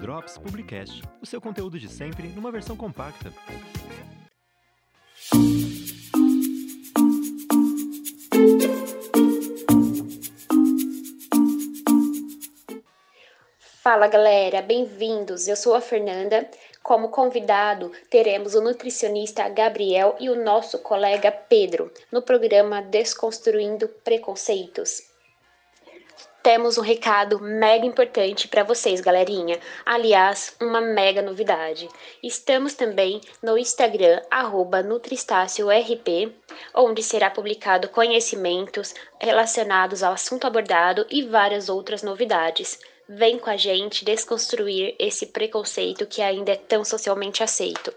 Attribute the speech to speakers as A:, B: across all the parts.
A: Drops Publicast, o seu conteúdo de sempre numa versão compacta.
B: Fala galera, bem-vindos. Eu sou a Fernanda. Como convidado, teremos o nutricionista Gabriel e o nosso colega Pedro no programa Desconstruindo Preconceitos temos um recado mega importante para vocês, galerinha. Aliás, uma mega novidade. Estamos também no Instagram @nutristáciorp, onde será publicado conhecimentos relacionados ao assunto abordado e várias outras novidades. Vem com a gente desconstruir esse preconceito que ainda é tão socialmente aceito.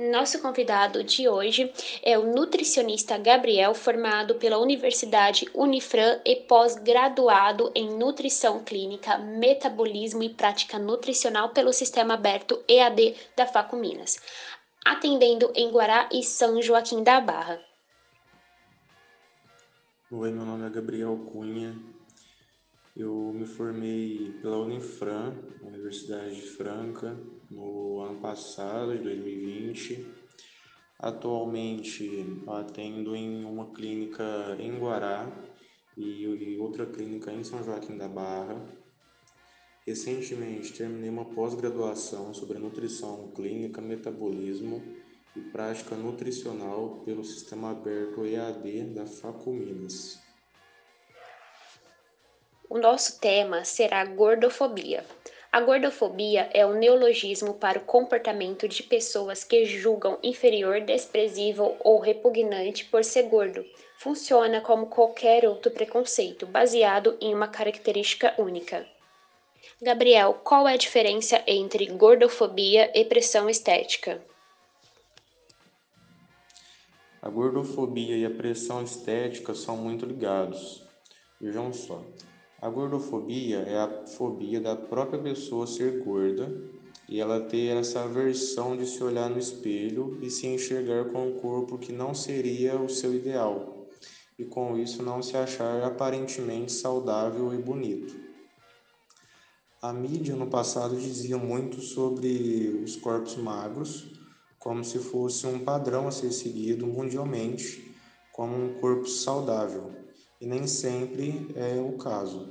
B: Nosso convidado de hoje é o nutricionista Gabriel, formado pela Universidade Unifran e pós-graduado em Nutrição Clínica, Metabolismo e Prática Nutricional pelo Sistema Aberto EAD da Facu Minas, atendendo em Guará e São Joaquim da Barra.
C: Oi, meu nome é Gabriel Cunha. Eu me formei pela Unifran, Universidade de Franca, no ano passado, de 2020. Atualmente atendo em uma clínica em Guará e outra clínica em São Joaquim da Barra. Recentemente terminei uma pós-graduação sobre nutrição clínica, metabolismo e prática nutricional pelo Sistema Aberto EAD da Facu Minas.
B: O nosso tema será gordofobia. A gordofobia é um neologismo para o comportamento de pessoas que julgam inferior, desprezível ou repugnante por ser gordo. Funciona como qualquer outro preconceito, baseado em uma característica única. Gabriel, qual é a diferença entre gordofobia e pressão estética?
C: A gordofobia e a pressão estética são muito ligados. Vejam só. A gordofobia é a fobia da própria pessoa ser gorda e ela ter essa aversão de se olhar no espelho e se enxergar com um corpo que não seria o seu ideal, e com isso não se achar aparentemente saudável e bonito. A mídia no passado dizia muito sobre os corpos magros, como se fosse um padrão a ser seguido mundialmente como um corpo saudável e nem sempre é o caso.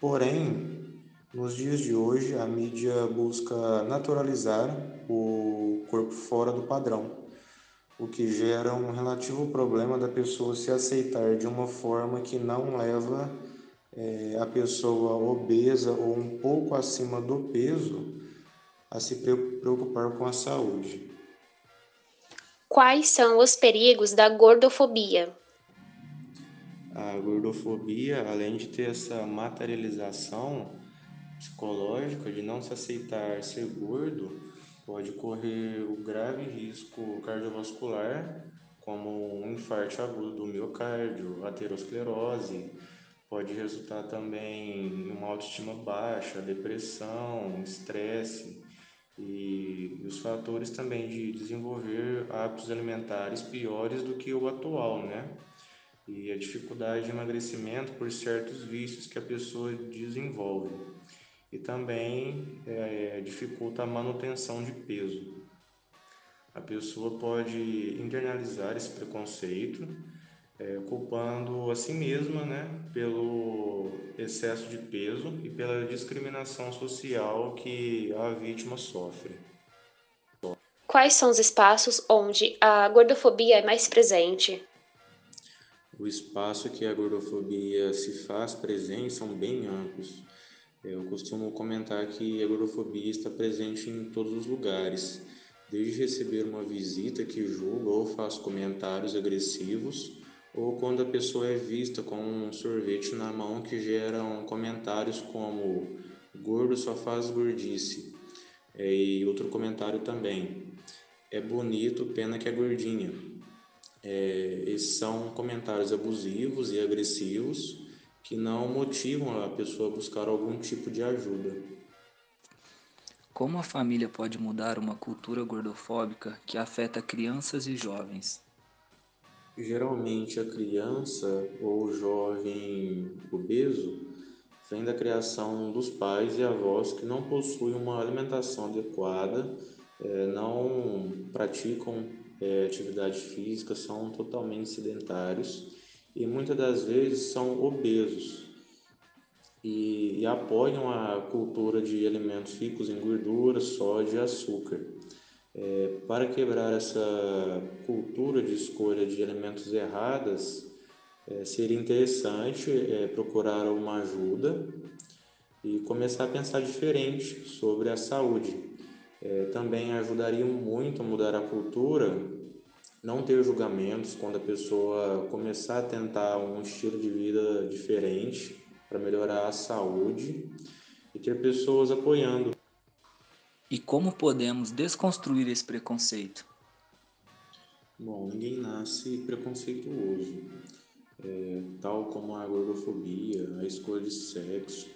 C: Porém, nos dias de hoje, a mídia busca naturalizar o corpo fora do padrão, o que gera um relativo problema da pessoa se aceitar de uma forma que não leva é, a pessoa obesa ou um pouco acima do peso a se preocupar com a saúde.
B: Quais são os perigos da gordofobia?
C: A gordofobia, além de ter essa materialização psicológica de não se aceitar ser gordo, pode correr o grave risco cardiovascular, como um infarto agudo do miocárdio, aterosclerose, pode resultar também em uma autoestima baixa, depressão, estresse e os fatores também de desenvolver hábitos alimentares piores do que o atual, né? E a dificuldade de emagrecimento por certos vícios que a pessoa desenvolve e também é, dificulta a manutenção de peso. A pessoa pode internalizar esse preconceito, é, culpando a si mesma né, pelo excesso de peso e pela discriminação social que a vítima sofre.
B: Quais são os espaços onde a gordofobia é mais presente?
C: O espaço que a gordofobia se faz presente são bem amplos. Eu costumo comentar que a gordofobia está presente em todos os lugares, desde receber uma visita que julga ou faz comentários agressivos, ou quando a pessoa é vista com um sorvete na mão que geram comentários como gordo só faz gordice. É, e outro comentário também, é bonito, pena que é gordinha. É, esses são comentários abusivos e agressivos que não motivam a pessoa a buscar algum tipo de ajuda.
D: Como a família pode mudar uma cultura gordofóbica que afeta crianças e jovens?
C: Geralmente a criança ou jovem obeso vem da criação dos pais e avós que não possuem uma alimentação adequada, é, não praticam é, atividade física, são totalmente sedentários e muitas das vezes são obesos e, e apoiam a cultura de alimentos ricos em gordura, sódio e açúcar. É, para quebrar essa cultura de escolha de alimentos erradas, é, seria interessante é, procurar uma ajuda e começar a pensar diferente sobre a saúde. É, também ajudaria muito a mudar a cultura, não ter julgamentos quando a pessoa começar a tentar um estilo de vida diferente para melhorar a saúde e ter pessoas apoiando.
D: E como podemos desconstruir esse preconceito?
C: Bom, ninguém nasce preconceituoso, é, tal como a gordofobia, a escolha de sexo,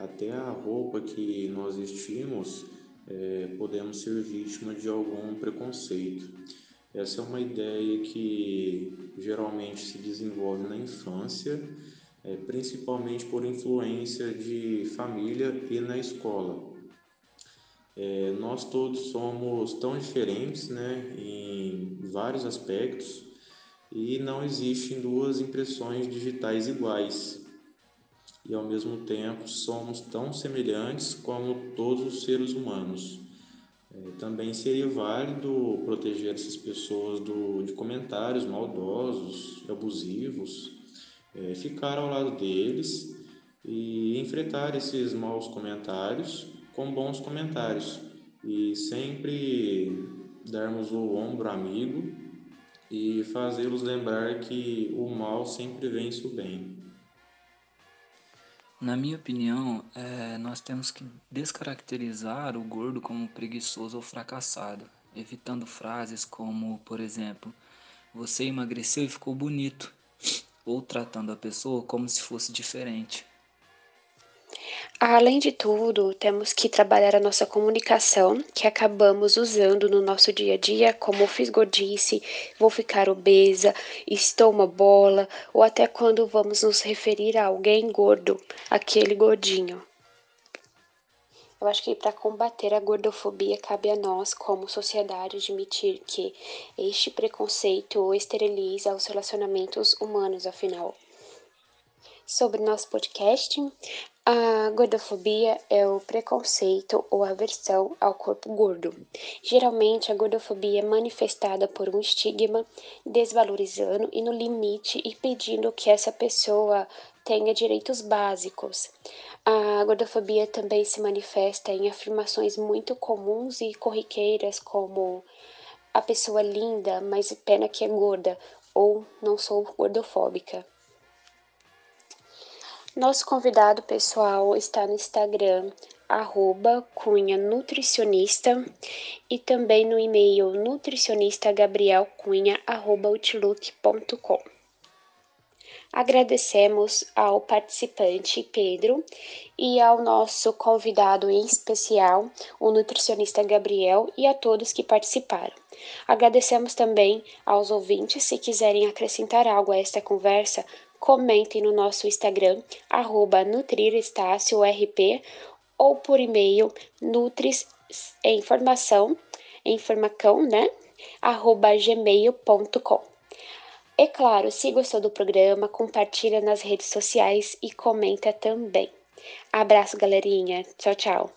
C: até a roupa que nós vestimos, é, podemos ser vítima de algum preconceito. Essa é uma ideia que geralmente se desenvolve na infância, é, principalmente por influência de família e na escola. É, nós todos somos tão diferentes né, em vários aspectos e não existem duas impressões digitais iguais. E ao mesmo tempo somos tão semelhantes como todos os seres humanos. É, também seria válido proteger essas pessoas do, de comentários maldosos, abusivos, é, ficar ao lado deles e enfrentar esses maus comentários com bons comentários e sempre darmos o ombro amigo e fazê-los lembrar que o mal sempre vence o bem.
D: Na minha opinião, é, nós temos que descaracterizar o gordo como preguiçoso ou fracassado, evitando frases como, por exemplo, você emagreceu e ficou bonito, ou tratando a pessoa como se fosse diferente.
B: Além de tudo, temos que trabalhar a nossa comunicação, que acabamos usando no nosso dia a dia, como fiz gordice, vou ficar obesa, estou uma bola, ou até quando vamos nos referir a alguém gordo, aquele gordinho. Eu acho que para combater a gordofobia cabe a nós, como sociedade, admitir que este preconceito esteriliza os relacionamentos humanos, afinal. Sobre nosso podcast, a gordofobia é o preconceito ou aversão ao corpo gordo. Geralmente, a gordofobia é manifestada por um estigma, desvalorizando e no limite e pedindo que essa pessoa tenha direitos básicos. A gordofobia também se manifesta em afirmações muito comuns e corriqueiras, como a pessoa linda, mas pena que é gorda, ou não sou gordofóbica. Nosso convidado pessoal está no Instagram, arroba Cunha Nutricionista e também no e-mail nutricionistagabrielcunha.outlook.com. Agradecemos ao participante Pedro e ao nosso convidado em especial, o nutricionista Gabriel, e a todos que participaram. Agradecemos também aos ouvintes. Se quiserem acrescentar algo a esta conversa, comentem no nosso Instagram, arroba ou por e-mail nutris informação, informacão, né? arroba gmail.com. É claro, se gostou do programa, compartilha nas redes sociais e comenta também. Abraço, galerinha. Tchau, tchau.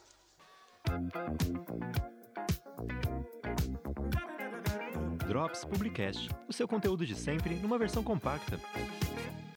A: Drops Publicast, o seu conteúdo de sempre numa versão compacta.